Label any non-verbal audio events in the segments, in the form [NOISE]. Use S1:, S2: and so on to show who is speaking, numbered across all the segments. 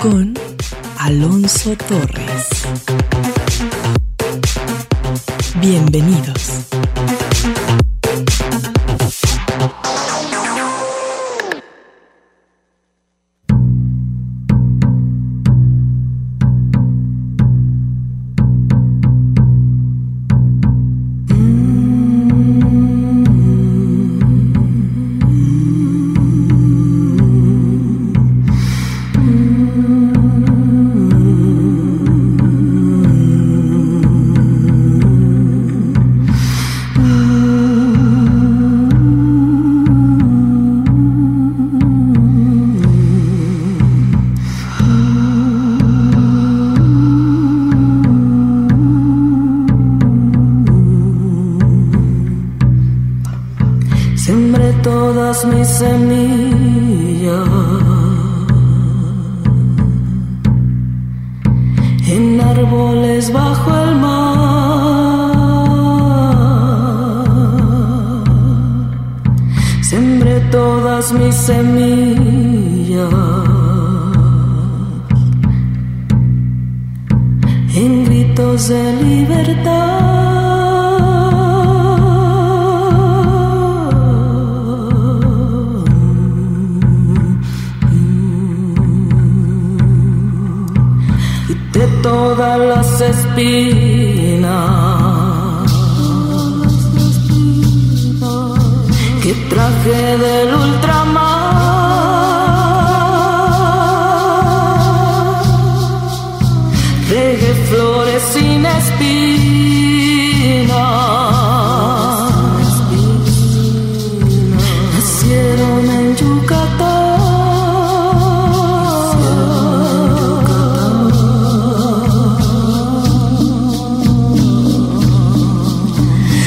S1: Con Alonso Torres.
S2: de libertad. Y de todas las espinas
S3: que traje del ultramar. sin espinas. Nacieron en Yucatán.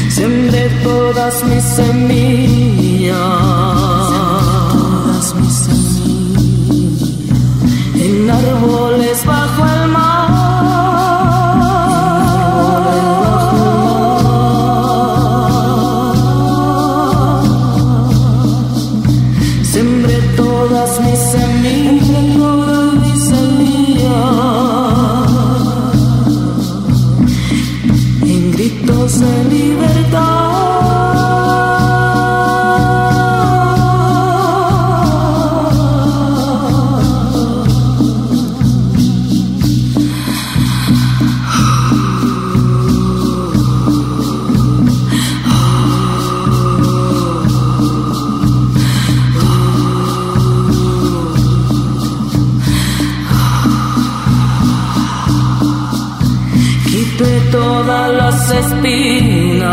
S3: Sembré todas mis semillas. todas las espinas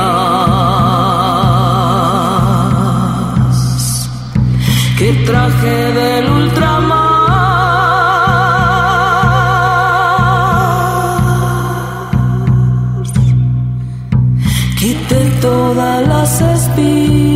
S3: que traje del ultramar. Quité todas las espinas.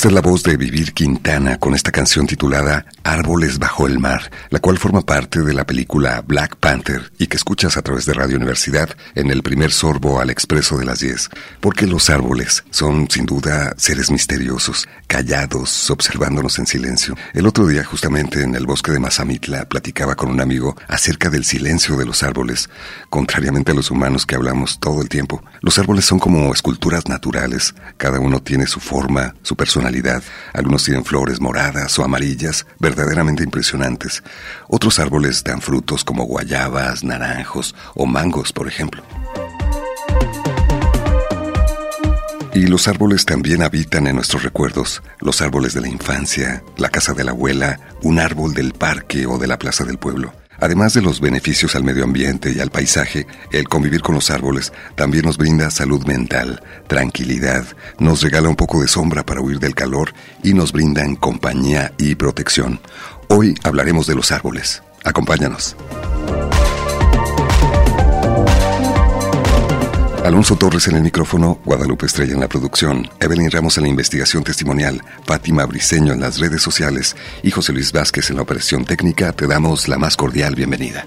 S1: Esta es la voz de Vivir Quintana con esta canción titulada Árboles bajo el mar, la cual forma parte de la película Black Panther y que escuchas a través de Radio Universidad en el primer sorbo al expreso de las 10. Porque los árboles son sin duda seres misteriosos, callados, observándonos en silencio. El otro día justamente en el bosque de Mazamitla platicaba con un amigo acerca del silencio de los árboles, contrariamente a los humanos que hablamos todo el tiempo. Los árboles son como esculturas naturales, cada uno tiene su forma, su personalidad, algunos tienen flores moradas o amarillas, verdaderamente impresionantes. Otros árboles dan frutos como guayabas, naranjos o mangos, por ejemplo. Y los árboles también habitan en nuestros recuerdos, los árboles de la infancia, la casa de la abuela, un árbol del parque o de la plaza del pueblo. Además de los beneficios al medio ambiente y al paisaje, el convivir con los árboles también nos brinda salud mental, tranquilidad, nos regala un poco de sombra para huir del calor y nos brindan compañía y protección. Hoy hablaremos de los árboles. Acompáñanos. Alonso Torres en el micrófono, Guadalupe Estrella en la producción, Evelyn Ramos en la investigación testimonial, Fátima Briseño en las redes sociales y José Luis Vázquez en la operación técnica, te damos la más cordial bienvenida.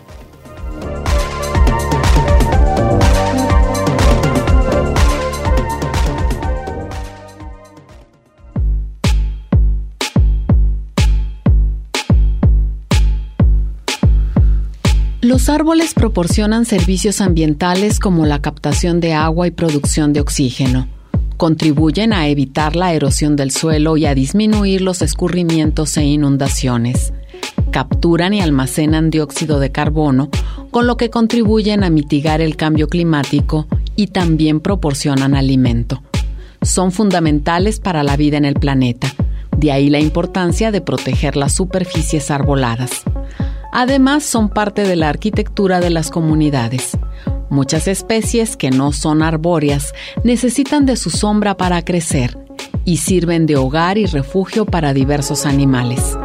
S4: Los árboles proporcionan servicios ambientales como la captación de agua y producción de oxígeno. Contribuyen a evitar la erosión del suelo y a disminuir los escurrimientos e inundaciones. Capturan y almacenan dióxido de carbono, con lo que contribuyen a mitigar el cambio climático y también proporcionan alimento. Son fundamentales para la vida en el planeta, de ahí la importancia de proteger las superficies arboladas. Además, son parte de la arquitectura de las comunidades. Muchas especies que no son arbóreas necesitan de su sombra para crecer y sirven de hogar y refugio para diversos animales.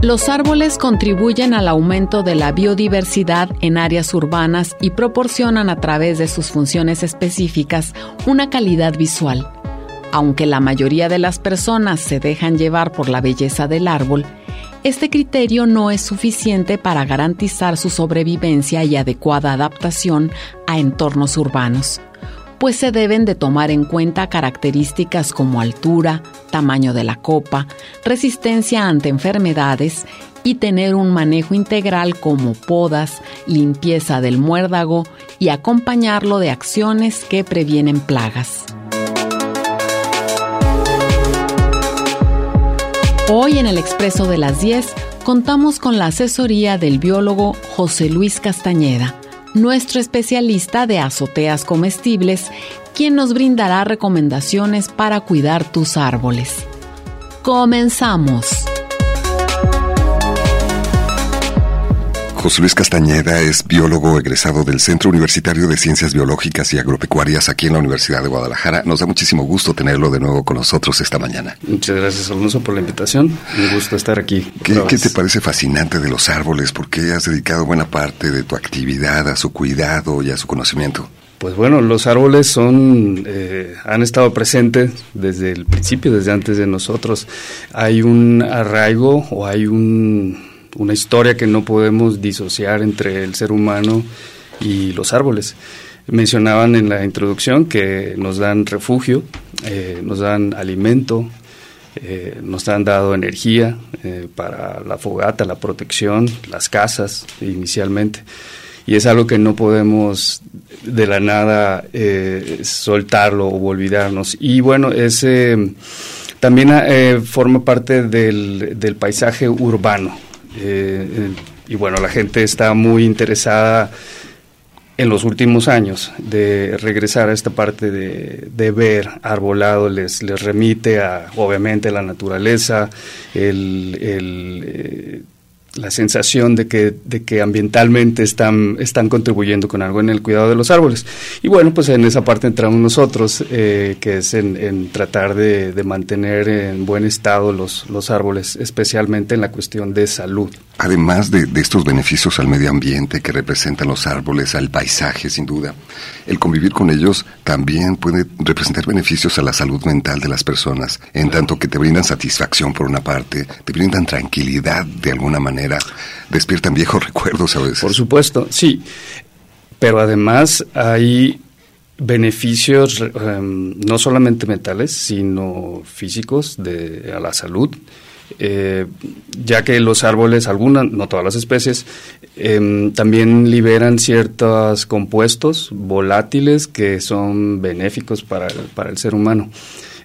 S4: Los árboles contribuyen al aumento de la biodiversidad en áreas urbanas y proporcionan a través de sus funciones específicas una calidad visual aunque la mayoría de las personas se dejan llevar por la belleza del árbol, este criterio no es suficiente para garantizar su sobrevivencia y adecuada adaptación a entornos urbanos, pues se deben de tomar en cuenta características como altura, tamaño de la copa, resistencia ante enfermedades y tener un manejo integral como podas, limpieza del muérdago y acompañarlo de acciones que previenen plagas. Hoy en el Expreso de las 10 contamos con la asesoría del biólogo José Luis Castañeda, nuestro especialista de azoteas comestibles, quien nos brindará recomendaciones para cuidar tus árboles. Comenzamos.
S1: José Luis Castañeda es biólogo egresado del Centro Universitario de Ciencias Biológicas y Agropecuarias aquí en la Universidad de Guadalajara. Nos da muchísimo gusto tenerlo de nuevo con nosotros esta mañana.
S5: Muchas gracias, Alonso, por la invitación. Un gusto estar aquí.
S1: ¿Qué, ¿Qué, te parece fascinante de los árboles? ¿Por qué has dedicado buena parte de tu actividad a su cuidado y a su conocimiento?
S5: Pues bueno, los árboles son, eh, han estado presentes desde el principio, desde antes de nosotros. Hay un arraigo o hay un una historia que no podemos disociar entre el ser humano y los árboles. Mencionaban en la introducción que nos dan refugio, eh, nos dan alimento, eh, nos han dado energía eh, para la fogata, la protección, las casas inicialmente. Y es algo que no podemos de la nada soltarlo o olvidarnos. Y bueno, ese también forma parte del, del paisaje urbano. Eh, y bueno, la gente está muy interesada en los últimos años de regresar a esta parte de, ver arbolado, les, les remite a, obviamente, la naturaleza, el, el eh, la sensación de que, de que ambientalmente están, están contribuyendo con algo en el cuidado de los árboles. Y bueno, pues en esa parte entramos nosotros, eh, que es en, tratar de, mantener en buen estado los, los árboles, especialmente en la cuestión de salud.
S1: Además de, de estos beneficios al medio ambiente que representan los árboles, al paisaje sin duda, el convivir con ellos también puede representar beneficios a la salud mental de las personas, en tanto que te brindan satisfacción por una parte, te brindan tranquilidad de alguna manera despiertan viejos [LAUGHS] recuerdos a veces.
S5: Por supuesto, sí. Pero además hay beneficios em, no solamente mentales, sino físicos de, a la salud. Eh, ya que los árboles, algunas, no todas las especies, em, también liberan ciertos compuestos volátiles que son benéficos para, para el ser humano.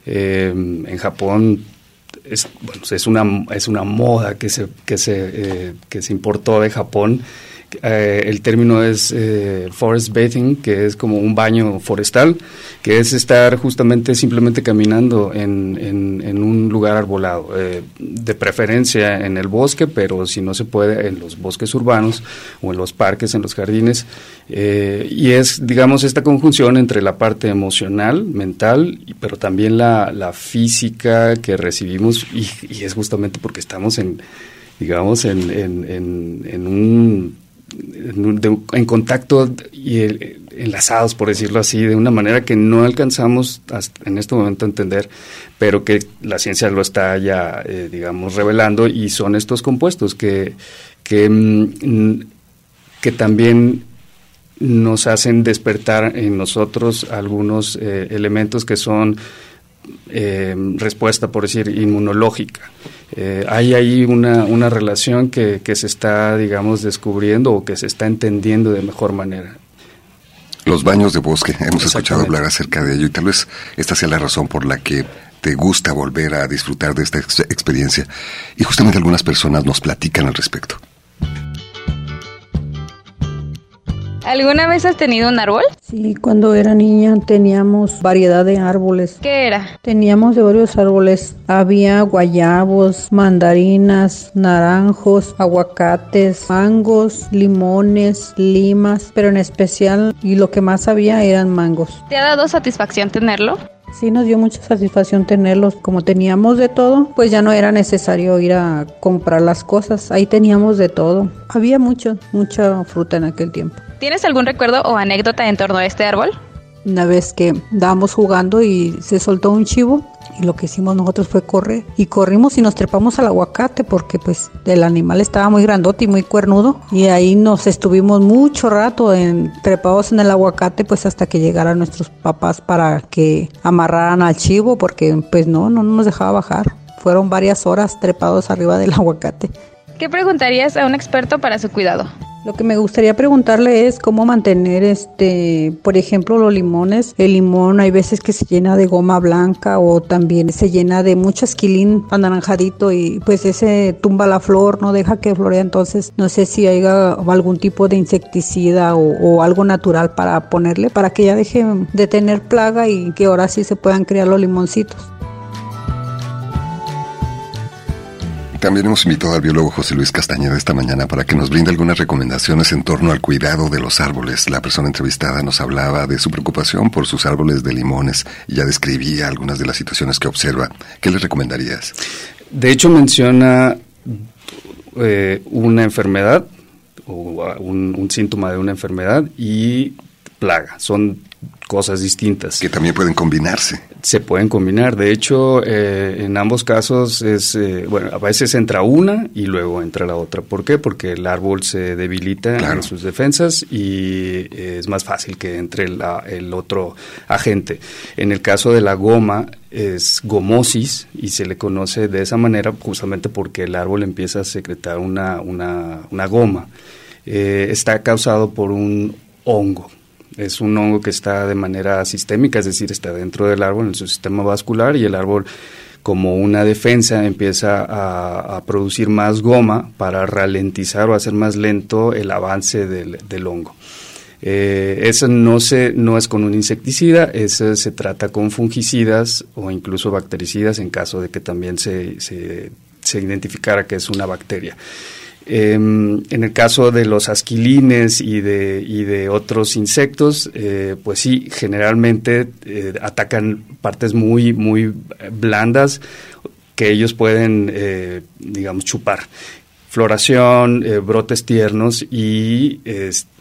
S5: Em, en Japón es, bueno, es, una, es una moda que se, que, se, eh, que se importó de Japón eh, el término es eh, forest bathing, que es como un baño forestal, que es estar justamente simplemente caminando en, en, un lugar arbolado, eh, de preferencia en el bosque, pero si no se puede, en los bosques urbanos o en los parques, en los jardines. y es, digamos, esta conjunción entre la parte emocional, mental, pero también la, física que recibimos, y, es justamente porque estamos en digamos, en, en, en en, contacto y enlazados, por decirlo así, de una manera que no alcanzamos en este momento a entender, pero que la ciencia lo está ya, eh, digamos, revelando y son estos compuestos que, que, mm, que también nos hacen despertar en nosotros algunos eh, elementos que son eh, respuesta, por decir, inmunológica. Eh, hay ahí una, una relación que, que, se está, digamos, descubriendo o que se está entendiendo de mejor manera.
S1: Los baños de bosque, hemos escuchado hablar acerca de ello y tal vez esta sea la razón por la que te gusta volver a disfrutar de esta experiencia. Y justamente algunas personas nos platican al respecto.
S6: ¿Alguna vez has tenido un árbol?
S7: Sí, cuando era niña teníamos variedad de árboles.
S6: ¿Qué era?
S7: Teníamos de varios árboles. Había guayabos, mandarinas, naranjos, aguacates, mangos, limones, limas, pero en especial y lo que más había eran mangos.
S6: ¿Te ha dado satisfacción tenerlo?
S7: Sí, nos dio mucha satisfacción tenerlos. Como teníamos de todo, pues ya no era necesario ir a comprar las cosas. Ahí teníamos de todo. Había mucho, mucha fruta en aquel tiempo.
S6: ¿Tienes algún recuerdo o anécdota en torno a este árbol?
S7: Una vez que estábamos jugando y se soltó un chivo y lo que hicimos nosotros fue correr y corrimos y nos trepamos al aguacate porque pues el animal estaba muy grandote y muy cuernudo y ahí nos estuvimos mucho rato en, trepados en el aguacate pues hasta que llegaran nuestros papás para que amarraran al chivo porque pues no, no nos dejaba bajar. Fueron varias horas trepados arriba del [LAUGHS] aguacate.
S6: ¿Qué preguntarías a un experto para su cuidado?
S7: Lo que me gustaría preguntarle es cómo mantener, este, por ejemplo, los limones. El limón hay veces que se llena de goma blanca o también se llena de mucho esquilín anaranjadito y pues ese tumba la flor, no deja que floree. Entonces no sé si hay algún tipo de insecticida o, o algo natural para ponerle para que ya deje de tener plaga y que ahora sí se puedan crear los limoncitos.
S1: También hemos invitado al biólogo José Luis Castañeda esta mañana para que nos brinde algunas recomendaciones en torno al cuidado de los árboles. La persona entrevistada nos hablaba de su preocupación por sus árboles de limones y ya describía algunas de las situaciones que observa. ¿Qué le recomendarías?
S5: De hecho, menciona eh, una enfermedad o un, un síntoma de una enfermedad y plaga. Son cosas distintas.
S1: Que también pueden combinarse.
S5: Se pueden combinar. De hecho, eh, en ambos casos es, eh, bueno, a veces entra una y luego entra la otra. ¿Por qué? Porque el árbol se debilita en sus defensas y es más fácil que entre el otro agente. En el caso de la goma, es gomosis y se le conoce de esa manera justamente porque el árbol empieza a secretar una, una, una goma. Eh, está causado por un hongo es un hongo que está de manera sistémica, es decir, está dentro del árbol, en su sistema vascular, y el árbol como una defensa empieza a, producir más goma para ralentizar o hacer más lento el avance del, hongo. Eh, eso no, se, no es con un insecticida, eso se trata con fungicidas o incluso bactericidas en caso de que también se, se, se identificara que es una bacteria. Em, en el caso de los asquilines y de, y de otros insectos, eh, pues sí, generalmente eh, atacan partes muy, muy blandas que ellos pueden, eh, digamos, chupar. Floración, brotes tiernos y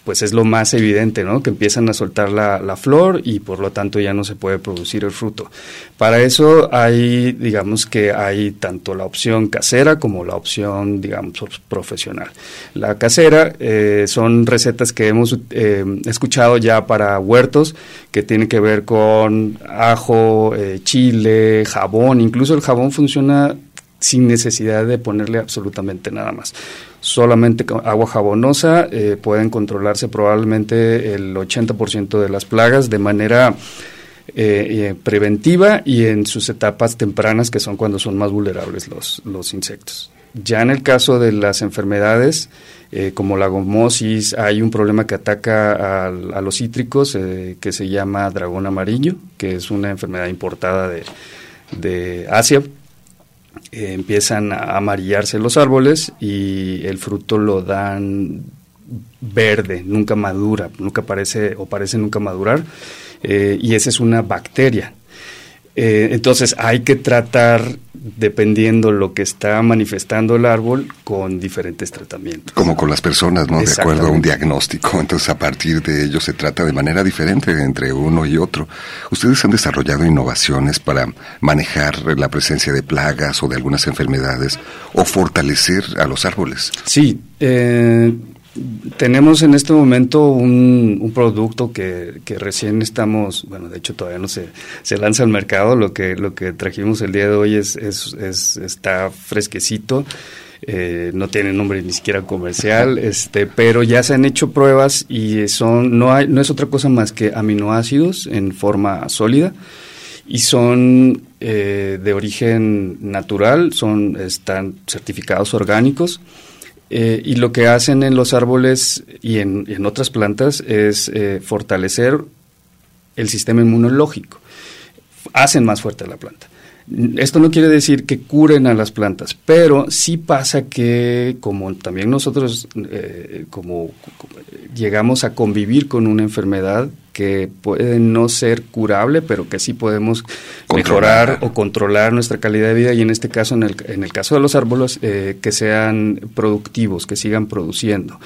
S5: pues es lo más evidente, ¿no? Que empiezan a soltar la, la, flor y por lo tanto ya no se puede producir el fruto. Para eso hay, digamos que hay tanto la opción casera como la opción, digamos, profesional. La casera eh, son recetas que hemos eh, escuchado ya para huertos que tienen que ver con ajo, eh, chile, jabón, incluso el jabón funciona sin necesidad de ponerle absolutamente nada más solamente con agua jabonosa eh, pueden controlarse probablemente el 80% de las plagas de manera eh, eh, preventiva y en sus etapas tempranas, que son cuando son más vulnerables los, los insectos. Ya en el caso de las enfermedades, como la gomosis, hay un problema que ataca a, los cítricos que se llama dragón amarillo, que es una enfermedad importada de, Asia. Eh, empiezan a amarillarse los árboles y el fruto lo dan verde, nunca madura, nunca parece o parece nunca madurar, y esa es una bacteria eh, entonces hay que tratar, dependiendo lo que está manifestando el árbol, con diferentes tratamientos.
S1: Como con las personas, ¿no? De acuerdo a un diagnóstico. [LAUGHS] Entonces a partir de ello se trata de manera diferente entre uno y otro. ¿Ustedes han desarrollado innovaciones para manejar la presencia de plagas o de algunas enfermedades o fortalecer a los árboles?
S5: Sí. Eh, tenemos en este momento un, producto que, recién estamos, bueno, de hecho todavía no se, se lanza al mercado, lo que, lo que trajimos el día de hoy es, es, está fresquecito, eh, no tiene nombre ni siquiera comercial, este, pero ya se han hecho pruebas y son, no, hay, no es otra cosa más que aminoácidos en forma sólida y son eh, de origen natural, son, están certificados orgánicos eh, y lo que hacen en los árboles y en, otras plantas es eh, fortalecer el sistema inmunológico. Hacen más fuerte la planta. Esto no quiere decir que curen a las plantas, pero sí pasa que como también nosotros eh, como, llegamos a convivir con una enfermedad que puede no ser curable, pero que sí podemos mejorar o controlar nuestra calidad de vida y en este caso, en el, en el caso de los árboles, eh, que sean productivos, que sigan produciendo.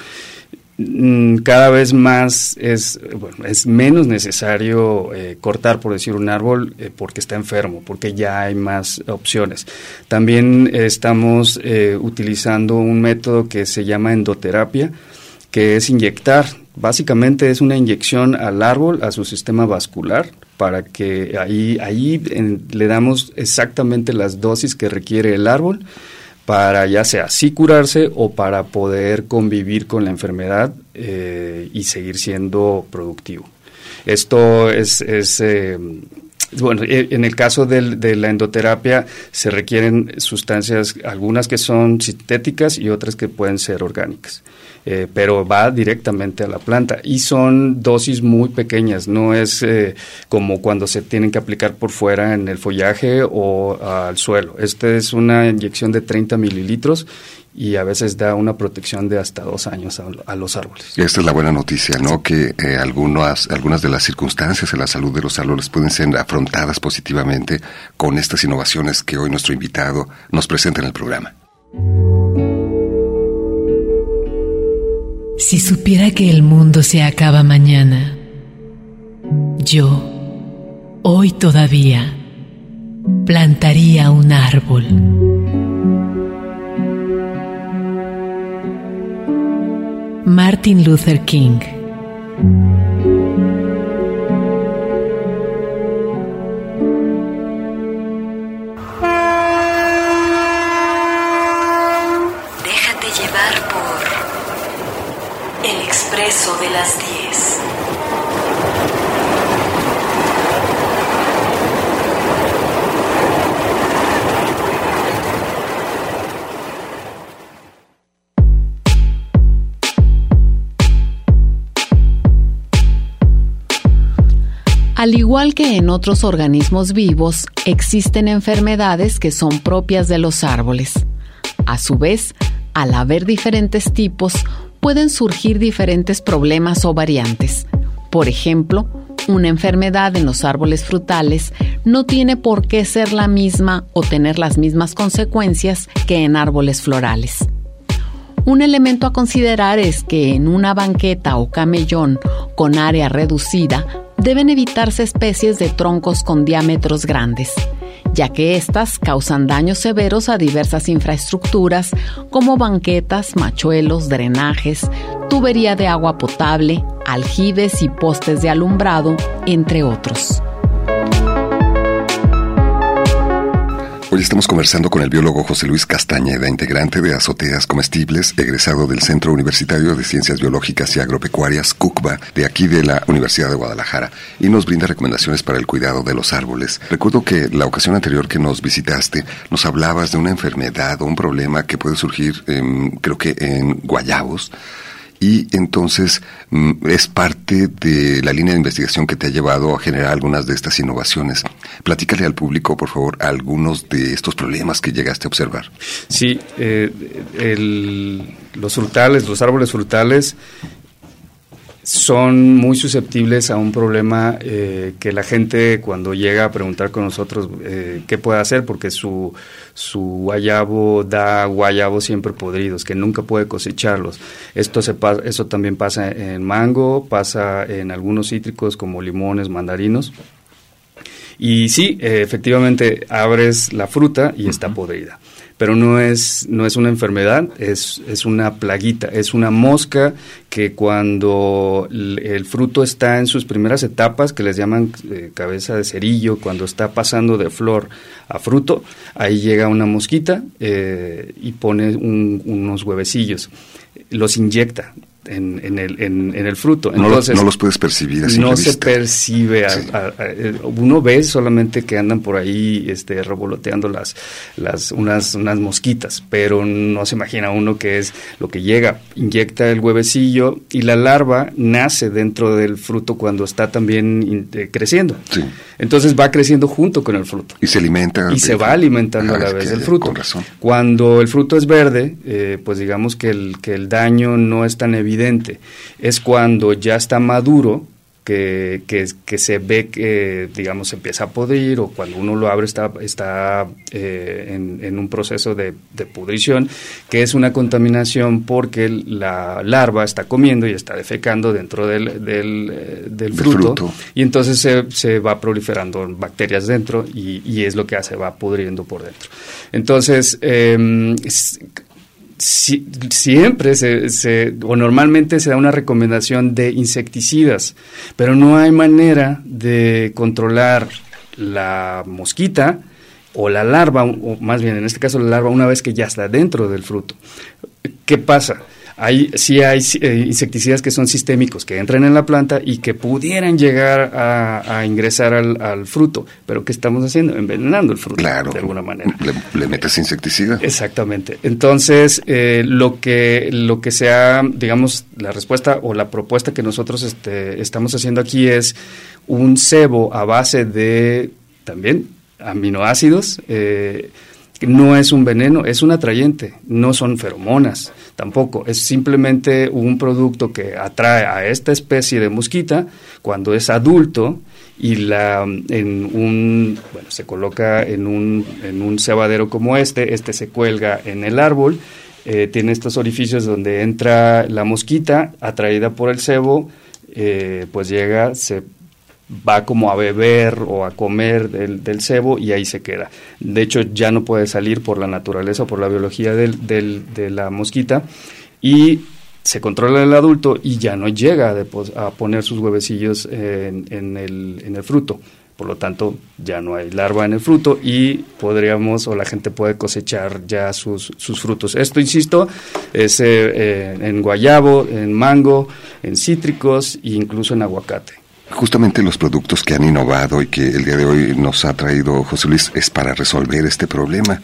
S5: Mm, cada vez más es, bueno, es menos necesario eh, cortar, por decir, un árbol eh, porque está enfermo, porque ya hay más opciones. También estamos eh, utilizando un método que se llama endoterapia, que es inyectar, básicamente es una inyección al árbol, a su sistema vascular, para que ahí, ahí le damos exactamente las dosis que requiere el árbol para ya sea sí curarse o para poder convivir con la enfermedad eh, y seguir siendo productivo. Esto es, es eh, bueno, e, en el caso de la endoterapia se requieren sustancias, algunas que son sintéticas y otras que pueden ser orgánicas. Eh, pero va directamente a la planta y son dosis muy pequeñas, no es eh, como cuando se tienen que aplicar por fuera en el follaje o al suelo. Esta es una inyección de 30 mililitros y a veces da una protección de hasta dos años a, los árboles.
S1: Esta es la buena noticia, ¿no? Que eh, algunas, algunas de las circunstancias en la salud de los árboles pueden ser afrontadas positivamente con estas innovaciones que hoy nuestro invitado nos presenta en el programa.
S3: Si supiera que el mundo se acaba mañana, yo, hoy todavía, plantaría un árbol. Martin Luther King
S2: de las 10.
S4: Al igual que en otros organismos vivos, existen enfermedades que son propias de los árboles. A su vez, al haber diferentes tipos, pueden surgir diferentes problemas o variantes. Por ejemplo, una enfermedad en los árboles frutales no tiene por qué ser la misma o tener las mismas consecuencias que en árboles florales. Un elemento a considerar es que en una banqueta o camellón con área reducida deben evitarse especies de troncos con diámetros grandes ya que éstas causan daños severos a diversas infraestructuras como banquetas, machuelos, drenajes, tubería de agua potable, aljibes y postes de alumbrado, entre otros.
S1: Hoy estamos conversando con el biólogo José Luis Castañeda, integrante de Azoteas Comestibles, egresado del Centro Universitario de Ciencias Biológicas y Agropecuarias, CUCBA, de aquí de la Universidad de Guadalajara, y nos brinda recomendaciones para el cuidado de los árboles. Recuerdo que la ocasión anterior que nos visitaste, nos hablabas de una enfermedad o un problema que puede surgir, creo que en guayabos, y entonces mm, es parte de la línea de investigación que te ha llevado a generar algunas de estas innovaciones. Platícale al público, por favor, algunos de estos problemas que llegaste a observar.
S5: Sí, eh, los frutales, los árboles frutales son muy susceptibles a un problema eh, que la gente cuando llega a preguntar con nosotros eh, qué puede hacer, porque su, su guayabo da guayabos siempre podridos, que nunca puede cosecharlos. Esto se eso también pasa en mango, pasa en algunos cítricos como limones, mandarinos. Y sí, eh, efectivamente abres la fruta y está podrida pero no es, no es una enfermedad, es, es una plaguita, es una mosca que cuando el, fruto está en sus primeras etapas, que les llaman eh, cabeza de cerillo, cuando está pasando de flor a fruto, ahí llega una mosquita eh, y pone unos huevecillos, los inyecta en, en, el, en, el fruto.
S1: No, Entonces, no los puedes percibir así.
S5: No se percibe. uno ve solamente que andan por ahí este, revoloteando las, las, unas, unas mosquitas, pero no se imagina uno que es lo que llega. Inyecta el huevecillo y la larva nace dentro del fruto cuando está también eh, creciendo. Entonces va creciendo junto con el fruto.
S1: Y se alimenta.
S5: Y se va alimentando a la vez del fruto. Cuando el fruto es verde, eh, pues digamos que el, que el daño no es tan evidente es cuando ya está maduro, que, que, se ve que, digamos, empieza a podrir o cuando uno lo abre está, está eh, en, un proceso de, pudrición, que es una contaminación porque la larva está comiendo y está defecando dentro del, del, eh, fruto, y entonces se, se, va proliferando bacterias dentro y, es lo que hace, va pudriendo por dentro. Entonces, eh, siempre se, o normalmente se da una recomendación de insecticidas, pero no hay manera de controlar la mosquita o la larva, o más bien en este caso la larva, una vez que ya está dentro del fruto. ¿Qué pasa? Hay, sí hay eh, insecticidas que son sistémicos, que entran en la planta y que pudieran llegar a, ingresar al, fruto. Pero ¿qué estamos haciendo? Envenenando el fruto,
S1: claro,
S5: de alguna manera.
S1: Le, metes insecticida.
S5: Exactamente. Entonces, eh, lo, que, lo que sea, digamos, la respuesta o la propuesta que nosotros este, estamos haciendo aquí es un cebo a base de, también, aminoácidos, eh, no es un veneno, es un atrayente, no son feromonas tampoco, es simplemente un producto que atrae a esta especie de mosquita cuando es adulto y la en un bueno, se coloca en un, en un cebadero como este, este se cuelga en el árbol, eh, tiene estos orificios donde entra la mosquita atraída por el cebo, eh, pues llega, se va como a beber o a comer del, del, cebo y ahí se queda. De hecho, ya no puede salir por la naturaleza o por la biología del, de la mosquita y se controla el adulto y ya no llega a, poner sus huevecillos en, en, el, en el fruto. Por lo tanto, ya no hay larva en el fruto y podríamos o la gente puede cosechar ya sus, sus frutos. Esto, insisto, es eh, en guayabo, en mango, en cítricos e incluso en aguacate.
S1: Justamente los productos que han innovado y que el día de hoy nos ha traído José Luis es para resolver este problema.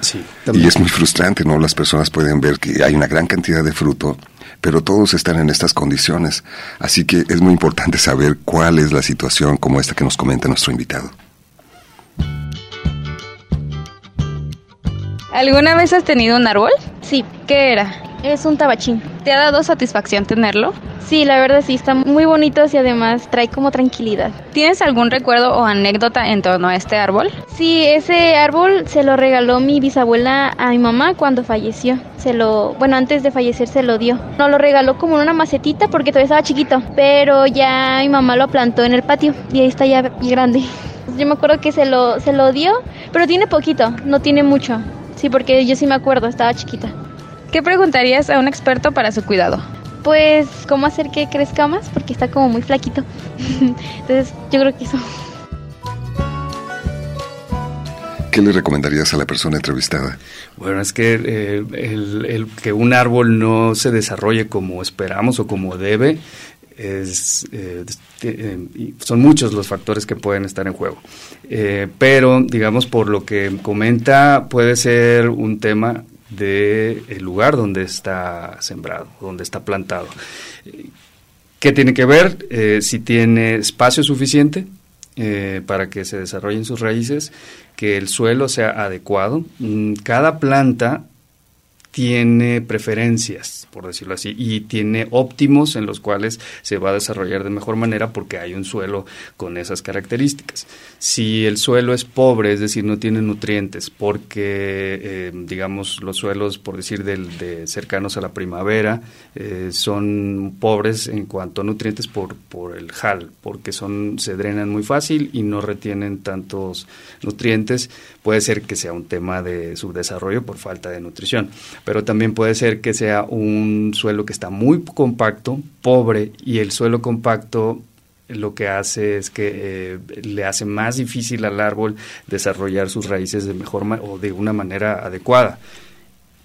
S1: y es muy frustrante, ¿no? Las personas pueden ver que hay una gran cantidad de fruto, pero todos están en estas condiciones. Así que es muy importante saber cuál es la situación como esta que nos comenta nuestro invitado.
S6: ¿Alguna vez has tenido un árbol?
S8: Sí.
S6: ¿Qué era?
S8: Es un tabachín.
S6: ¿Te ha dado satisfacción tenerlo?
S8: Sí, la verdad sí, están muy bonitos y además trae como tranquilidad.
S6: ¿Tienes algún recuerdo o anécdota en torno a este árbol?
S8: Sí, ese árbol se lo regaló mi bisabuela a mi mamá cuando falleció. Se lo, bueno, antes de fallecer se lo dio. No lo regaló como en una macetita porque todavía estaba chiquito, pero ya mi mamá lo plantó en el patio y ahí está ya grande. Yo me acuerdo que se lo, se lo dio, pero tiene poquito, no tiene mucho. Sí, porque yo sí me acuerdo, estaba chiquita.
S6: ¿Qué preguntarías a un experto para su cuidado?
S8: Pues, ¿cómo hacer que crezca más? Porque está como muy flaquito. [LAUGHS] Entonces, yo creo que eso.
S1: ¿Qué le recomendarías a la persona entrevistada?
S5: Bueno, es que eh, el, que un árbol no se desarrolle como esperamos o como debe, es, eh, eh, son muchos los factores que pueden estar en juego. pero, digamos, por lo que comenta, puede ser un tema del el lugar donde está sembrado, donde está plantado. ¿Qué tiene que ver? si tiene espacio suficiente, eh, para que se desarrollen sus raíces, que el suelo sea adecuado. Mm, cada planta tiene preferencias, por decirlo así, y tiene óptimos en los cuales se va a desarrollar de mejor manera porque hay un suelo con esas características. Si el suelo es pobre, es decir, no tiene nutrientes, porque, eh, digamos, los suelos, por decir, de cercanos a la primavera, eh, son pobres en cuanto a nutrientes por, por el JAL, porque son, se drenan muy fácil y no retienen tantos nutrientes. Puede ser que sea un tema de subdesarrollo por falta de nutrición pero también puede ser que sea un suelo que está muy compacto, pobre, y el suelo compacto lo que hace es que eh, le hace más difícil al árbol desarrollar sus raíces de mejor o de una manera adecuada.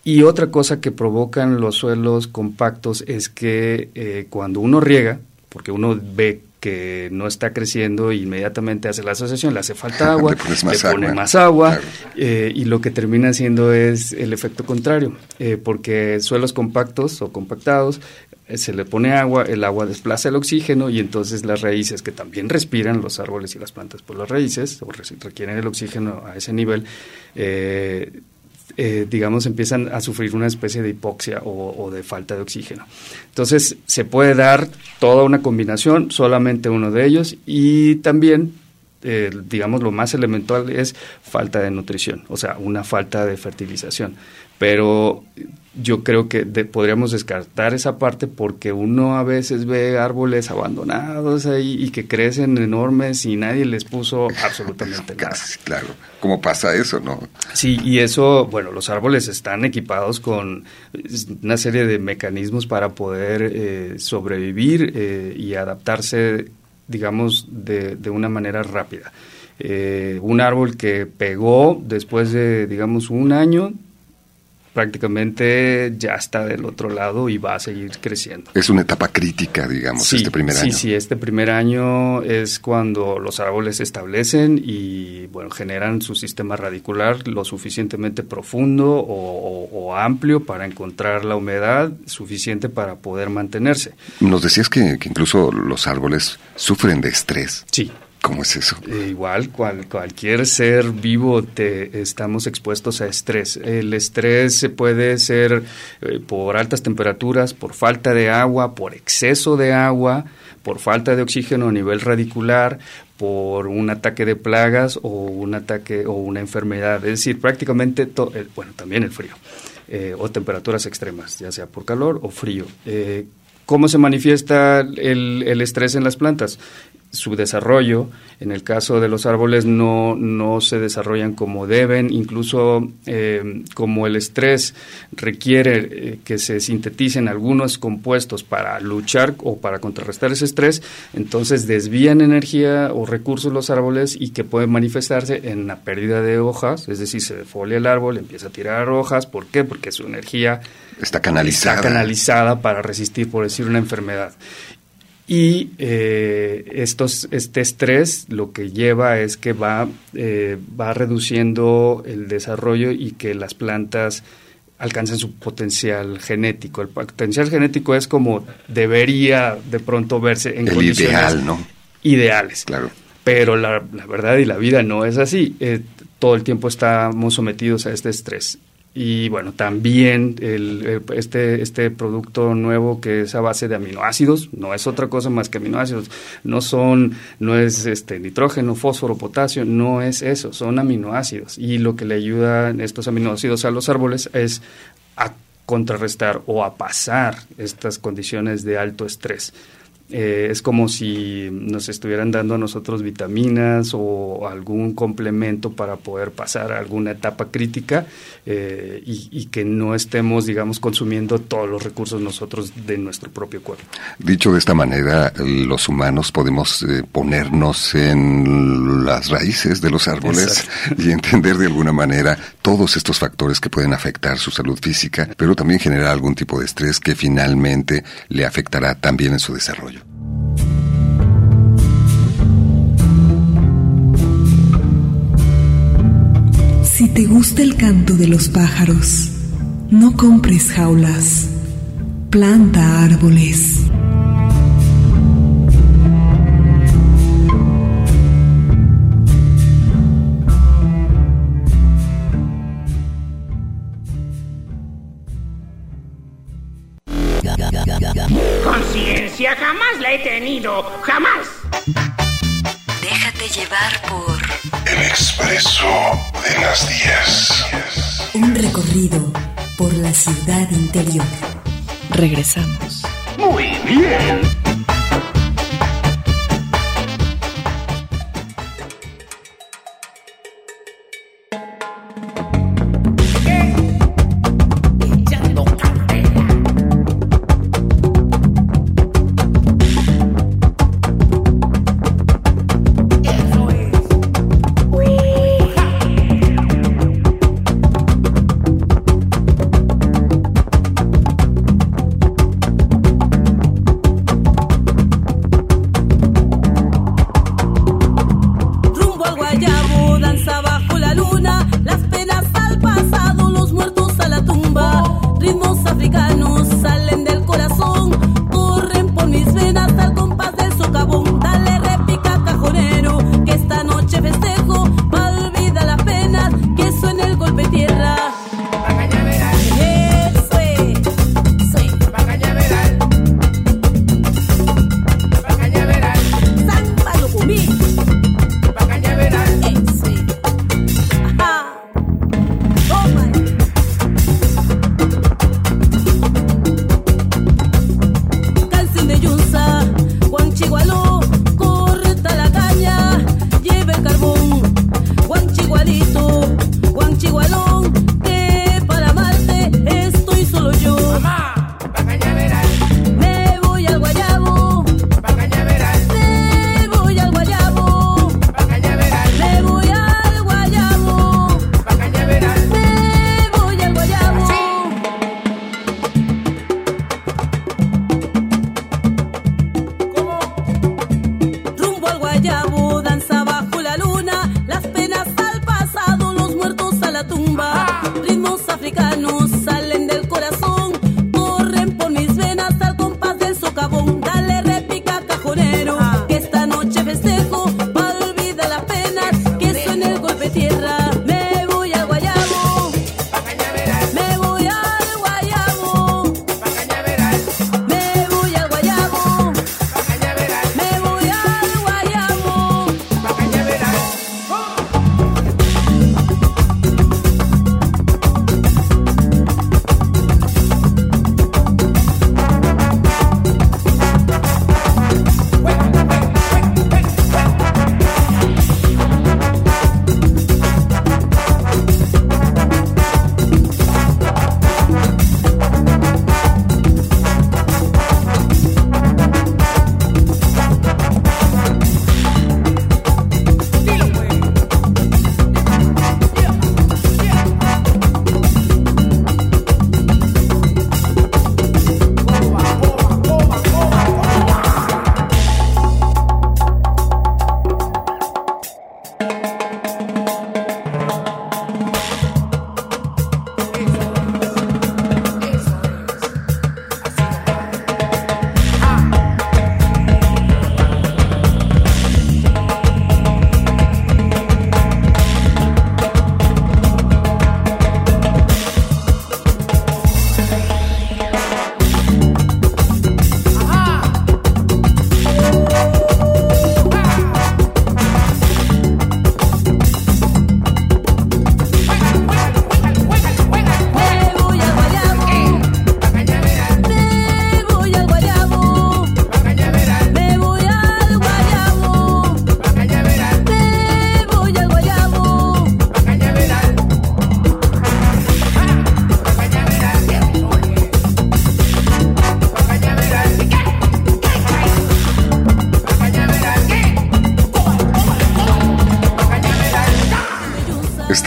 S5: Y otra cosa que provocan los suelos compactos es que eh, cuando uno riega, porque uno ve que no está creciendo inmediatamente hace la asociación, le hace falta [LAUGHS] agua, le, pone más agua eh, y lo que termina haciendo es el efecto contrario, eh, porque suelos compactos o compactados eh, se le pone agua, el agua desplaza el oxígeno y entonces las raíces que también respiran los árboles y las plantas por las raíces o requieren el oxígeno a ese nivel eh, digamos, empiezan a sufrir una especie de hipoxia o, de falta de oxígeno. Entonces, se puede dar toda una combinación, solamente uno de ellos, y también, eh, digamos, lo más elemental es falta de nutrición, o sea, una falta de fertilización. Pero yo creo que podríamos descartar esa parte porque uno a veces ve árboles abandonados ahí y que crecen enormes y nadie les puso [LAUGHS] absolutamente nada.
S1: Claro, ¿cómo pasa eso, no?
S5: Sí, y eso, bueno, los árboles están equipados con una serie de mecanismos para poder eh, sobrevivir eh, y adaptarse, digamos, de, de una manera rápida. Eh, un árbol que pegó después de, digamos, un año, prácticamente ya está del otro lado y va a seguir creciendo.
S1: Es una etapa crítica, digamos, este primer año.
S5: Sí, sí, este primer año es cuando los árboles se establecen y, bueno, generan su sistema radicular lo suficientemente profundo o, amplio para encontrar la humedad suficiente para poder mantenerse.
S1: Nos decías que, que incluso los árboles sufren de estrés.
S5: Sí,
S1: ¿Cómo es eso?
S5: Eh, igual, cual, cualquier ser vivo te, estamos expuestos a estrés. El estrés se puede ser eh, por altas temperaturas, por falta de agua, por exceso de agua, por falta de oxígeno a nivel radicular, por un ataque de plagas o un ataque o una enfermedad. Es decir, prácticamente, todo, bueno, también el frío. Eh, o temperaturas extremas, ya sea por calor o frío. ¿Cómo se manifiesta el, estrés en las plantas? Su desarrollo. En el caso de los árboles no, no se desarrollan como deben, incluso eh, como el estrés requiere eh, que se sinteticen algunos compuestos para luchar o para contrarrestar ese estrés, entonces desvían energía o recursos los árboles y que pueden manifestarse en la pérdida de hojas, es decir, se defolia el árbol, empieza a tirar hojas, ¿por qué? Porque su energía
S1: está canalizada.
S5: Está canalizada para resistir, por decir, una enfermedad. Y eh, estos, este estrés lo que lleva es que va, eh, va reduciendo el desarrollo y que las plantas alcancen su potencial genético. El potencial genético es como debería de pronto verse en el condiciones
S1: ideal, ¿no?
S5: ideales.
S1: Claro.
S5: Pero la, la, verdad y la vida no es así. Eh, todo el tiempo estamos sometidos a este estrés. Y bueno, también el, este, este producto nuevo que es a base de aminoácidos, no es otra cosa más que aminoácidos, no son, no es este nitrógeno, fósforo, potasio, no es eso, son aminoácidos. Y lo que le ayudan estos aminoácidos a los árboles es a contrarrestar o a pasar estas condiciones de alto estrés. Eh, es como si nos estuvieran dando a nosotros vitaminas o algún complemento para poder pasar a alguna etapa crítica eh, y, que no estemos, digamos, consumiendo todos los recursos nosotros de nuestro propio cuerpo.
S1: Dicho de esta manera, los humanos podemos eh, ponernos en las raíces de los árboles [LAUGHS] y entender de alguna manera todos estos factores que pueden afectar su salud física, pero también generar algún tipo de estrés que finalmente le afectará también en su desarrollo.
S3: Si te gusta el canto de los pájaros, no compres jaulas, planta árboles.
S9: Conciencia jamás la he tenido, jamás.
S2: Llevar por
S1: el expreso de las 10.
S3: Un recorrido por la ciudad interior.
S4: Regresamos.
S9: Muy bien.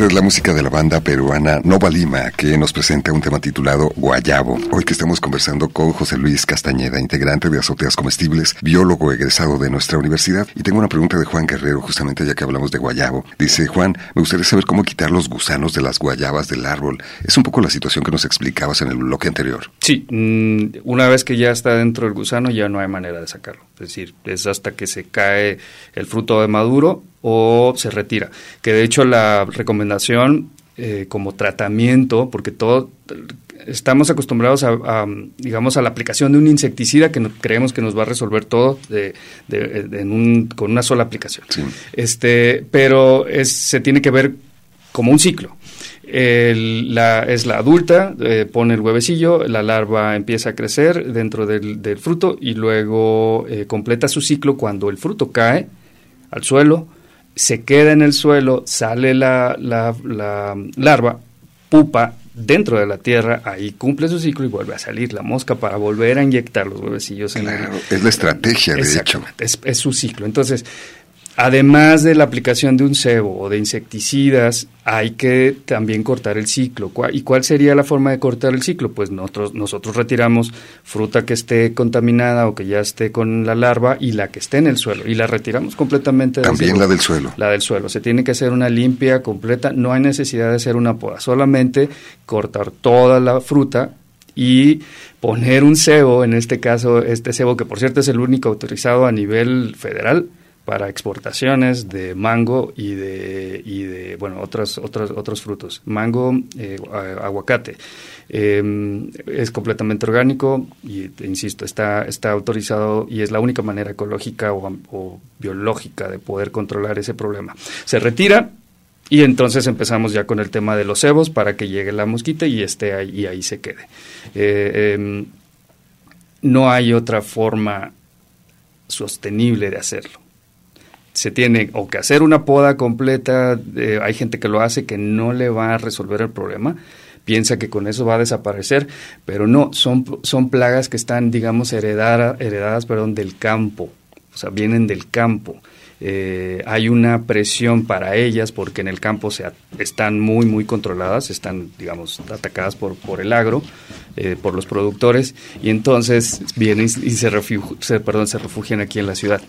S1: Es la música de la banda peruana Nova Lima, que nos presenta un tema titulado Guayabo. Hoy que estamos conversando con José Luis Castañeda, integrante de Azoteas Comestibles, biólogo egresado de nuestra universidad. Y tengo una pregunta de Juan Guerrero, justamente ya que hablamos de guayabo. Dice Juan, me gustaría saber cómo quitar los gusanos de las guayabas del árbol. Es un poco la situación que nos explicabas en el bloque anterior.
S5: Sí, mm, una vez que ya está dentro del gusano ya no hay manera de sacarlo. Es decir, es hasta que se cae el fruto de maduro o se retira. Que de hecho la recomendación eh, como tratamiento, porque todo estamos acostumbrados a, digamos a la aplicación de un insecticida que creemos que nos va a resolver todo de, con una sola aplicación. Este, pero es, se tiene que ver como un ciclo. La, es la adulta, eh, pone el huevecillo, la larva empieza a crecer dentro del, fruto y luego eh, completa su ciclo cuando el fruto cae al suelo, se queda en el suelo, sale la, la, larva, pupa dentro de la tierra, ahí cumple su ciclo y vuelve a salir la mosca para volver a inyectar los huevecillos en el...
S1: Es la estrategia, de hecho.
S5: Es, es su ciclo. Entonces, Además de la aplicación de un cebo o de insecticidas, hay que también cortar el ciclo. ¿Y cuál sería la forma de cortar el ciclo? Pues nosotros, nosotros retiramos fruta que esté contaminada o que ya esté con la larva y la que esté en el suelo y la retiramos completamente.
S1: Del también la del suelo.
S5: La del suelo. Se tiene que hacer una limpia completa. No hay necesidad de hacer una poda, solamente cortar toda la fruta y poner un cebo, en este caso este cebo que por cierto es el único autorizado a nivel federal, para exportaciones de mango y de, y de bueno, otros, otros, otros frutos. Mango, eh, aguacate. Em, es completamente orgánico y, insisto, está, está autorizado y es la única manera ecológica o, biológica de poder controlar ese problema. Se retira, y entonces empezamos ya con el tema de los cebos para que llegue la mosquita y esté ahí y ahí se quede. Eh, em, no hay otra forma sostenible de hacerlo se tiene o que hacer una poda completa, eh, hay gente que lo hace que no le va a resolver el problema, piensa que con eso va a desaparecer, pero no, son, son plagas que están, digamos, heredada, heredadas perdón, del campo, o sea, vienen del campo. Eh, hay una presión para ellas porque en el campo se, están muy, muy controladas, están, digamos, atacadas por, por el agro, eh, por los productores, y entonces vienen y se, se, perdón, se refugian aquí en la ciudad,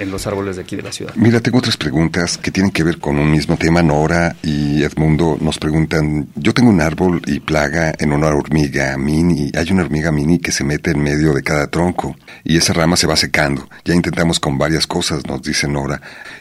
S5: en, los árboles de aquí de la ciudad.
S1: Mira, tengo otras preguntas que tienen que ver con un mismo tema. Nora y Edmundo nos preguntan, yo tengo un árbol y plaga en una hormiga mini, hay una hormiga mini que se mete en medio de cada tronco y esa rama se va secando. Ya intentamos con varias cosas, nos dicen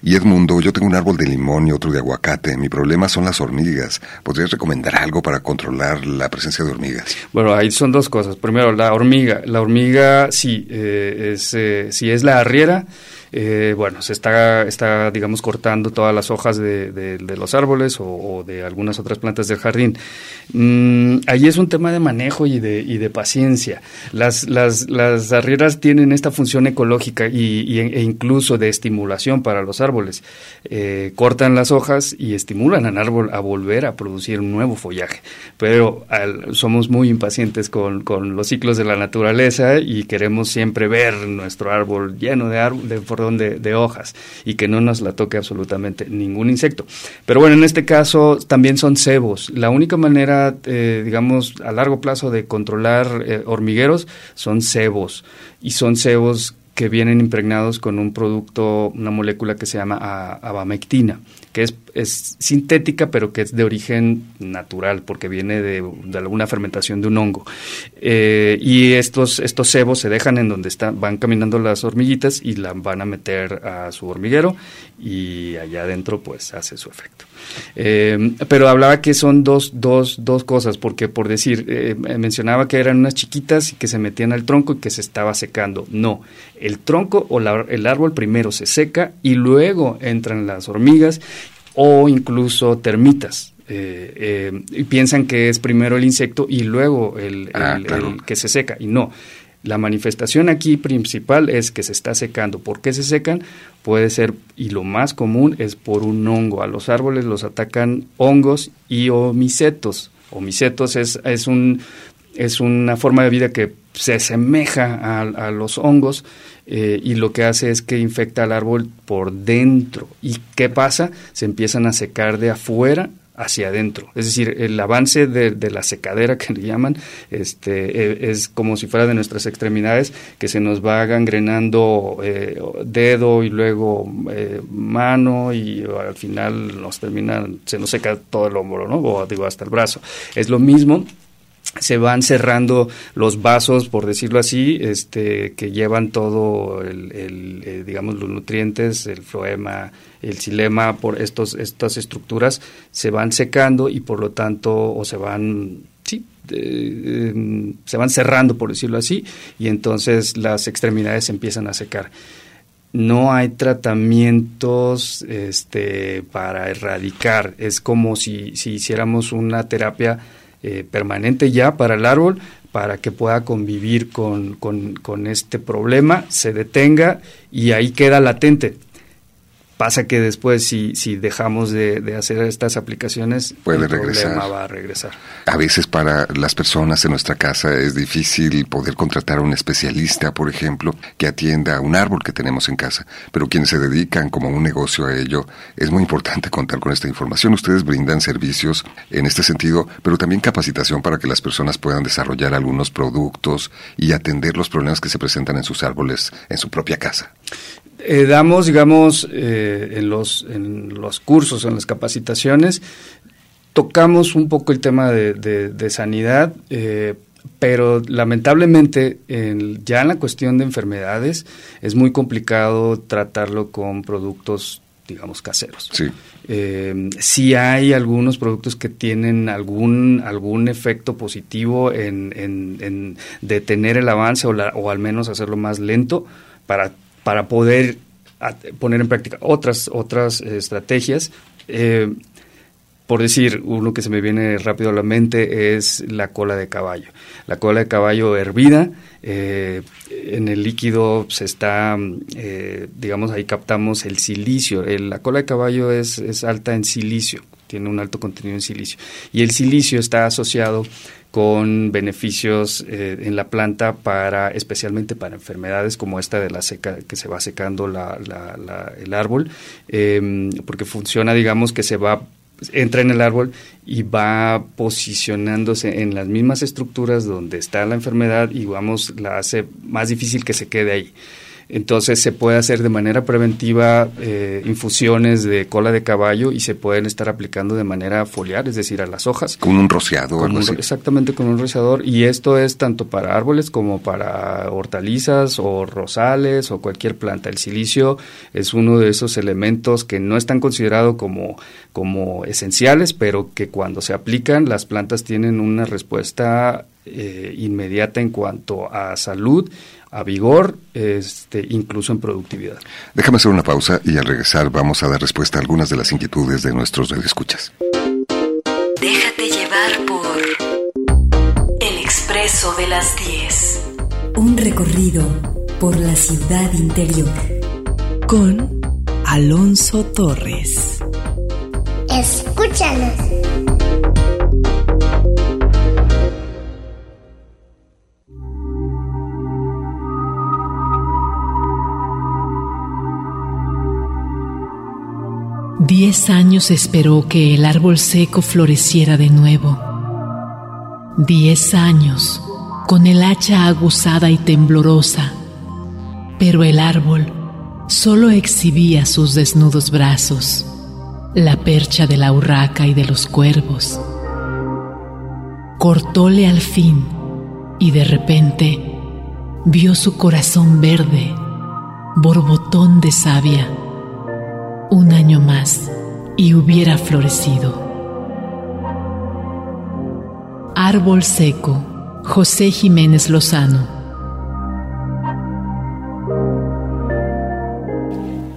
S1: y Edmundo, yo tengo un árbol de limón y otro de aguacate. Mi problema son las hormigas. ¿Podrías recomendar algo para controlar la presencia de hormigas?
S5: Bueno, ahí son dos cosas. Primero, la hormiga. La hormiga, sí, eh, es, eh, si es la arriera, eh, bueno, se está, está, digamos, cortando todas las hojas de, los árboles o, de algunas otras plantas del jardín. Mm, ahí es un tema de manejo y de, y de paciencia. Las, las, las arrieras tienen esta función ecológica y, e incluso de estimulación para los árboles. Eh, cortan las hojas y estimulan al árbol a volver a producir un nuevo follaje. Pero somos muy impacientes con, con, los ciclos de la naturaleza y queremos siempre ver nuestro árbol lleno de, de de, hojas y que no nos la toque absolutamente ningún insecto. Pero bueno, en este caso también son cebos. La única manera, eh, digamos, a largo plazo de controlar eh, hormigueros son cebos y son cebos que vienen impregnados con un producto, una molécula que se llama abamectina, que es, es, sintética pero que es de origen natural porque viene de, alguna fermentación de un hongo. Eh, y estos, estos cebos se dejan en donde están, van caminando las hormiguitas y la van a meter a su hormiguero y allá adentro pues hace su efecto. Eh, pero hablaba que son dos, dos, dos cosas, porque por decir, eh, mencionaba que eran unas chiquitas y que se metían al tronco y que se estaba secando. No, el tronco o el árbol primero se seca y luego entran las hormigas o incluso termitas. Eh, y piensan que es primero el insecto y luego el, ah, el que se seca. Y no, la manifestación aquí principal es que se está secando. ¿Por qué se secan? Puede ser, y lo más común es por un hongo. A los árboles los atacan hongos y omicetos. Omicetos es, es, un, es una forma de vida que se asemeja a, los hongos eh, y lo que hace es que infecta al árbol por dentro. ¿Y qué pasa? Se empiezan a secar de afuera hacia adentro. Es decir, el avance de, la secadera [LAUGHS] que le llaman este, e, es como si fuera de nuestras extremidades, que se nos va gangrenando eh, dedo y luego eh, mano y al final nos termina, se nos seca todo el hombro, ¿no? O digo, hasta el brazo. Es lo mismo se van cerrando los vasos, por decirlo así, este, que llevan todo el, eh, digamos, los nutrientes, el floema, el xilema, por estos, estas estructuras se van secando y por lo tanto, o se van, sí, em, se van cerrando, por decirlo así, y entonces las extremidades empiezan a secar no hay tratamientos este, para erradicar. Es como si, si hiciéramos una terapia eh, permanente ya para el árbol para que pueda convivir con, con, con este problema, se detenga y ahí queda latente. Pasa que después, si, si dejamos de, hacer estas aplicaciones,
S1: Puede
S5: el
S1: regresar.
S5: problema va a regresar.
S1: A veces para las personas en nuestra casa es difícil poder contratar a un especialista, por ejemplo, que atienda un árbol que tenemos en casa. Pero quienes se dedican como un negocio a ello, es muy importante contar con esta información. Ustedes brindan servicios en este sentido, pero también capacitación para que las personas puedan desarrollar algunos productos y atender los problemas que se presentan en sus árboles en su propia casa.
S5: Eh, damos, digamos, eh, en, los, en los cursos, en las capacitaciones, tocamos un poco el tema de, sanidad, eh, pero lamentablemente ya en la cuestión de enfermedades es muy complicado tratarlo con productos digamos caseros.
S1: Sí.
S5: sí hay algunos productos que tienen algún algún efecto positivo en, en, detener el avance o, o al menos hacerlo más lento para para poder poner en práctica otras, otras eh, estrategias. Eh, por decir, uno que se me viene rápido a la mente es la cola de caballo. La cola de caballo hervida, eh, en el líquido se está, digamos, ahí captamos el silicio. la cola de caballo es, es alta en silicio, tiene un alto contenido en silicio. Y el silicio está asociado con beneficios eh, en la planta para especialmente para enfermedades como esta de la seca que se va secando la, el árbol em, porque funciona digamos que se va entra en el árbol y va posicionándose en las mismas estructuras donde está la enfermedad y vamos la hace más difícil que se quede ahí entonces se puede hacer de manera preventiva eh, infusiones de cola de caballo y se pueden estar aplicando de manera foliar, es decir, a las hojas.
S1: Con un rociador.
S5: exactamente, con un rociador. Y esto es tanto para árboles como para hortalizas o rosales o cualquier planta. El silicio es uno de esos elementos que no están considerados como, como esenciales, pero que cuando se aplican las plantas tienen una respuesta eh, inmediata en cuanto a salud a vigor, este, incluso en productividad.
S1: Déjame hacer una pausa y al regresar vamos a dar respuesta a algunas de las inquietudes de nuestros escuchas.
S2: Déjate llevar por El Expreso de las 10.
S3: Un recorrido por la ciudad interior. Con Alonso Torres.
S10: Escúchanos.
S11: Diez años esperó que el árbol seco floreciera de nuevo. Diez años con el hacha aguzada y temblorosa, pero el árbol solo exhibía sus desnudos brazos, la percha de la urraca y de los cuervos. Cortóle al fin y de repente vio su corazón verde, borbotón de savia un año más y hubiera florecido. Árbol seco, José Jiménez Lozano.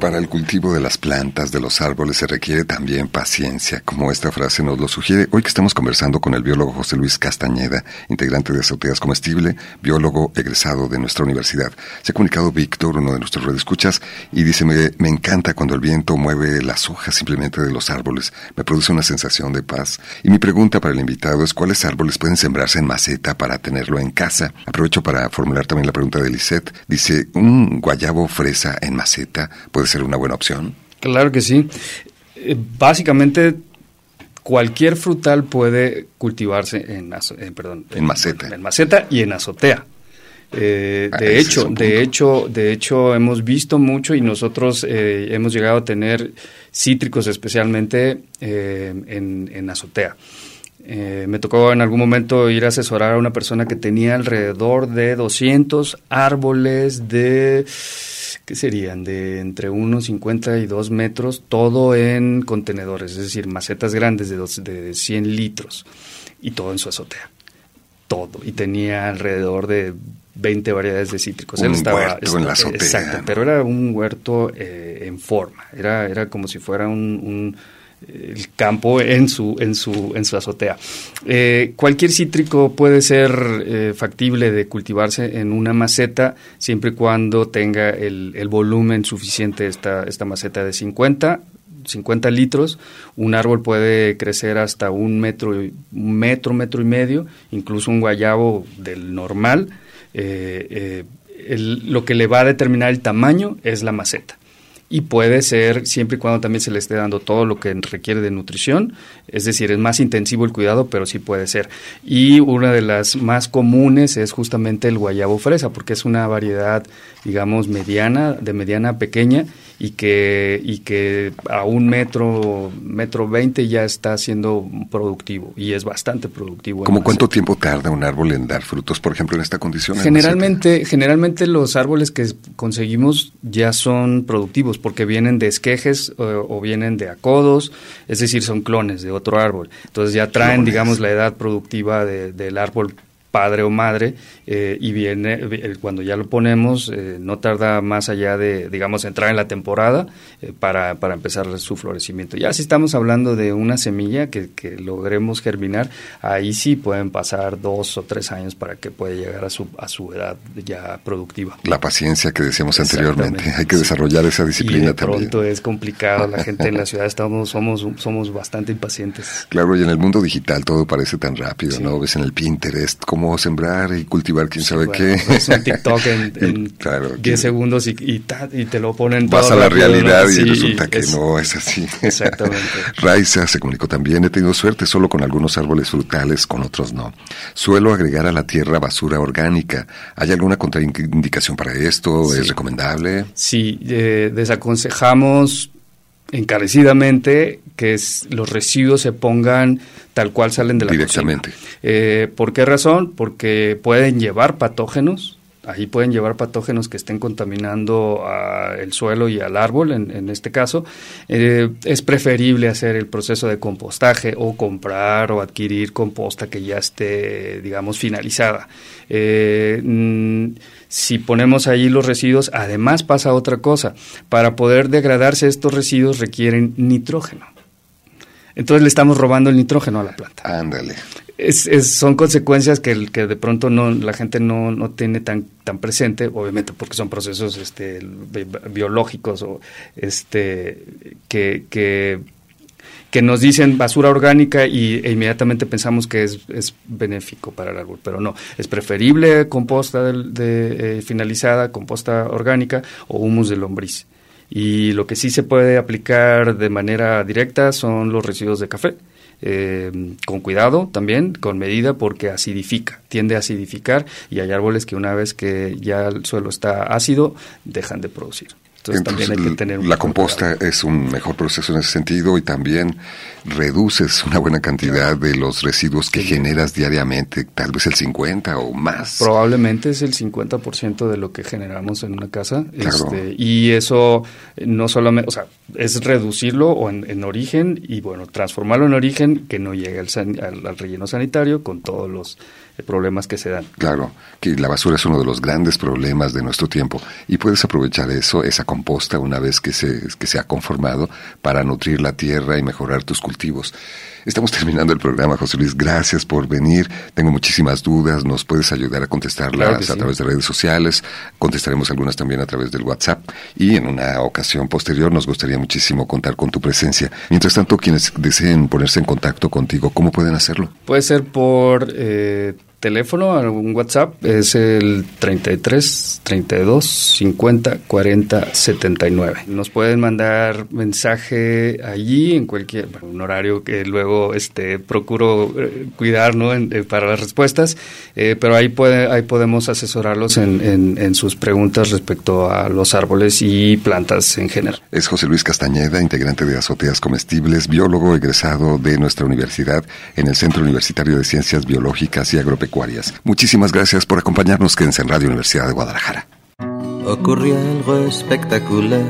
S1: Para el cultivo de las plantas, de los árboles, se requiere también paciencia, como esta frase nos lo sugiere. Hoy que estamos conversando con el biólogo José Luis Castañeda, integrante de Azoteas Comestible, biólogo egresado de nuestra universidad. Se ha comunicado Víctor, uno de nuestros redescuchas, y dice, me, me encanta cuando el viento mueve las hojas simplemente de los árboles. Me produce una sensación de paz. Y mi pregunta para el invitado es, ¿cuáles árboles pueden sembrarse en maceta para tenerlo en casa? Aprovecho para formular también la pregunta de Lisette. Dice, ¿un guayabo fresa en maceta puede ser una buena opción?
S5: Claro que sí. Eh, básicamente cualquier frutal puede cultivarse en, perdón,
S1: en, maceta.
S5: En maceta y en azotea. Eh, de hecho, de hecho, de hecho, hemos visto mucho y nosotros eh, hemos llegado a tener cítricos, especialmente eh, en, azotea. me tocó en algún momento ir a asesorar a una persona que tenía alrededor de 200 árboles de, ¿qué serían? De entre 1,50 y 2 metros, todo en contenedores, es decir, macetas grandes de, de 100 litros y todo en su azotea todo y tenía alrededor de 20 variedades de cítricos.
S1: Un huerto en la azotea.
S5: Exacto, pero era un huerto eh, en forma, era, era como si fuera un, el campo en su, en su, en su azotea. Eh, cualquier cítrico puede ser eh, factible de cultivarse en una maceta siempre y cuando tenga el, volumen suficiente esta, esta maceta de 50 50 litros, un árbol puede crecer hasta un metro, metro, metro y medio, incluso un guayabo del normal, eh, lo que le va a determinar el tamaño es la maceta. Y puede ser siempre y cuando también se le esté dando todo lo que requiere de nutrición, es decir, es más intensivo el cuidado, pero sí puede ser. Y una de las más comunes es justamente el guayabo fresa, porque es una variedad, digamos, mediana, de mediana pequeña, y que, y que a un metro, metro veinte ya está siendo productivo y es bastante productivo.
S1: ¿Cómo cuánto tiempo tarda un árbol en dar frutos, por ejemplo, en esta condición?
S5: Generalmente, generalmente los árboles que conseguimos ya son productivos porque vienen de esquejes o, vienen de acodos, es decir, son clones de otro árbol. Entonces ya traen, digamos, la edad productiva del árbol padre o madre eh, y viene cuando ya lo ponemos eh, no tarda más allá de digamos entrar en la temporada eh, para, para, empezar su florecimiento. Ya si estamos hablando de una semilla que, que, logremos germinar ahí sí pueden pasar dos o tres años para que pueda llegar a su a su edad ya productiva.
S1: La paciencia que decíamos anteriormente hay que desarrollar esa disciplina
S5: y de
S1: también.
S5: pronto es complicado la gente en la [LAUGHS] ciudad estamos somos somos bastante impacientes.
S1: Claro y en el mundo digital todo parece tan rápido no ves en el Pinterest cómo cómo sembrar y cultivar quién sabe qué.
S5: Es un TikTok en, [LAUGHS] 10 segundos y, y, te lo ponen
S1: Vas a la realidad y resulta que no es así. [LAUGHS]
S5: Exactamente. [LAUGHS]
S1: Raiza se comunicó también, he tenido suerte solo con algunos árboles frutales, con otros no. Suelo agregar a la tierra basura orgánica. ¿Hay alguna contraindicación para esto? ¿Es recomendable?
S5: Sí, eh, desaconsejamos encarecidamente que los residuos se pongan tal cual salen de la
S1: Directamente.
S5: Eh, ¿Por qué razón? Porque pueden llevar patógenos, ahí pueden llevar patógenos que estén contaminando el suelo y al árbol, en, este caso. Eh, es preferible hacer el proceso de compostaje o comprar o adquirir composta que ya esté, digamos, finalizada. Eh, mm, si ponemos ahí los residuos, además pasa otra cosa. Para poder degradarse estos residuos requieren nitrógeno. Entonces le estamos robando el nitrógeno a la planta.
S1: Ándale.
S5: Es, son consecuencias que, de pronto no la gente no, tiene tan tan presente, obviamente porque son procesos este, biológicos o este que nos dicen basura orgánica y, e inmediatamente pensamos que es, es, benéfico para el árbol, pero no, es preferible composta de, eh, finalizada, composta orgánica o humus de lombriz. Y lo que sí se puede aplicar de manera directa son los residuos de café. Eh, con cuidado también, con medida, porque acidifica, tiende a acidificar y hay árboles que una vez que ya el suelo está ácido, dejan de producir. Entonces, también hay que tener
S1: la composta es un mejor proceso en ese sentido y también reduces una buena cantidad de los residuos que generas diariamente, tal vez el 50 o más.
S5: Probablemente es el 50% de lo que generamos en una casa. Este, y eso no solamente, o sea, es reducirlo o en, origen y bueno, transformarlo en origen que no llegue al relleno sanitario con todos los problemas que se dan.
S1: Claro, que la basura es uno de los grandes problemas de nuestro tiempo y puedes aprovechar eso, esa composta, una vez que se, que se ha conformado, para nutrir la tierra y mejorar tus cultivos. Estamos [LAUGHS] terminando el programa, José Luis. Gracias por venir. Tengo muchísimas dudas. Nos puedes ayudar a contestarlas a través de redes sociales. Contestaremos algunas también a través del WhatsApp. Y en una ocasión posterior nos gustaría muchísimo contar con tu presencia. Mientras tanto, quienes deseen ponerse en contacto contigo, ¿cómo pueden hacerlo?
S5: Puede ser por... Eh teléfono, un WhatsApp, es el 33 32 50 40 79. Nos pueden mandar mensaje allí en cualquier un horario que luego este procuro eh, cuidar ¿no? Eh, para las respuestas, eh, pero ahí puede ahí podemos asesorarlos en, en, en, sus preguntas respecto a los árboles y plantas en general.
S1: Es José Luis Castañeda, integrante de Azoteas Comestibles, biólogo egresado de nuestra universidad en el Centro Universitario de Ciencias Biológicas y Agropecuarias Muchísimas gracias por acompañarnos, quédense en Radio Universidad de Guadalajara.
S10: Ocurrió algo espectacular.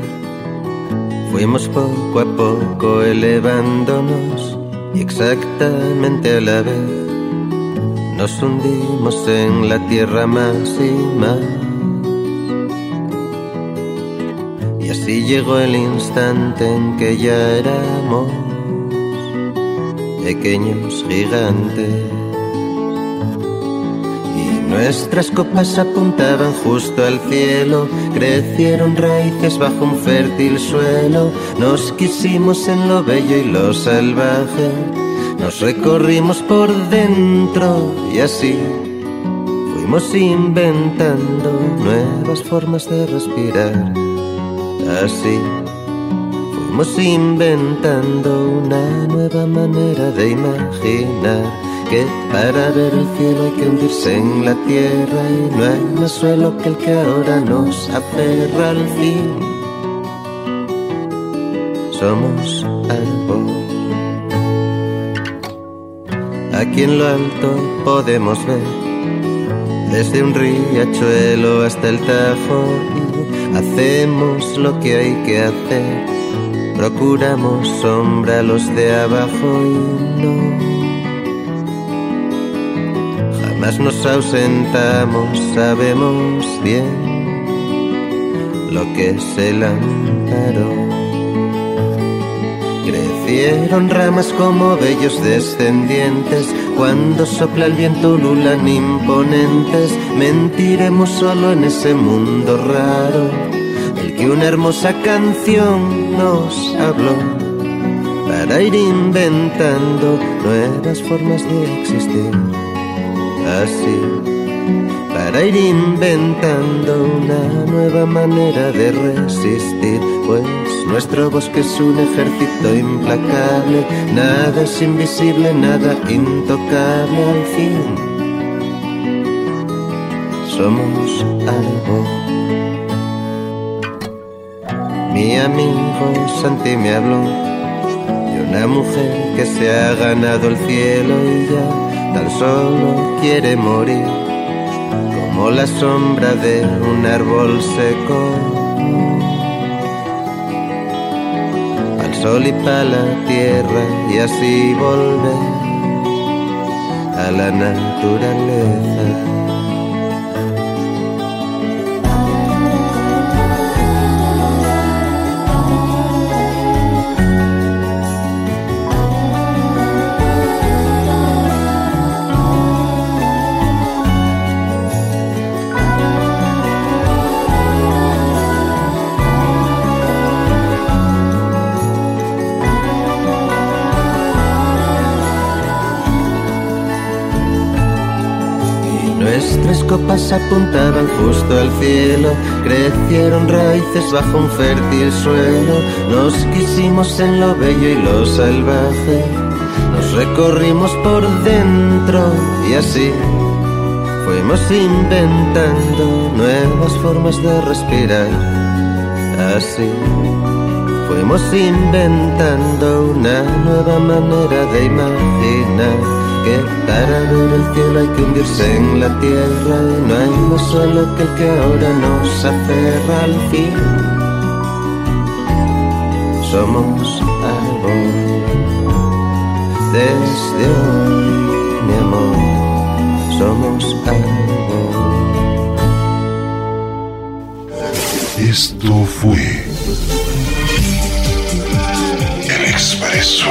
S10: Fuimos poco a poco elevándonos y exactamente a la vez nos hundimos en la tierra más y más. Y así llegó el instante en que ya éramos pequeños gigantes. Nuestras copas apuntaban justo al cielo, crecieron raíces bajo un fértil suelo, nos quisimos en lo bello y lo salvaje, nos recorrimos por dentro y así fuimos inventando nuevas formas de respirar. Así fuimos inventando una nueva manera de imaginar que para ver el cielo hay que hundirse en la tierra y no hay más suelo que el que ahora nos aferra al fin. Somos árbol. Aquí en lo alto podemos ver desde un riachuelo hasta el Tajo hacemos lo que hay que hacer. Procuramos sombra a los de abajo y no mas nos ausentamos, sabemos bien lo que es el. Crecieron ramas como bellos descendientes, cuando sopla el viento lulan imponentes, mentiremos solo en ese mundo raro, el que una hermosa canción nos habló, para ir inventando nuevas formas de existir así para ir inventando una nueva manera de resistir, pues nuestro bosque es un ejército implacable, nada es invisible, nada intocable al fin. Somos algo. Mi amigo Santi me habló de una mujer que se ha ganado el cielo y ya tan solo quiere morir, como la sombra de un árbol seco. Al sol y para la tierra y así volver a la naturaleza. Copas apuntaban justo al cielo, crecieron raíces bajo un fértil suelo, nos quisimos en lo bello y lo salvaje, nos recorrimos por dentro y así fuimos inventando nuevas formas de respirar, así fuimos inventando una nueva manera de imaginar que para ver el cielo hay que hundirse en la tierra y no hay más solo que el que ahora nos aferra al fin. Somos algo desde hoy, mi amor, somos algo.
S1: Esto fue el expreso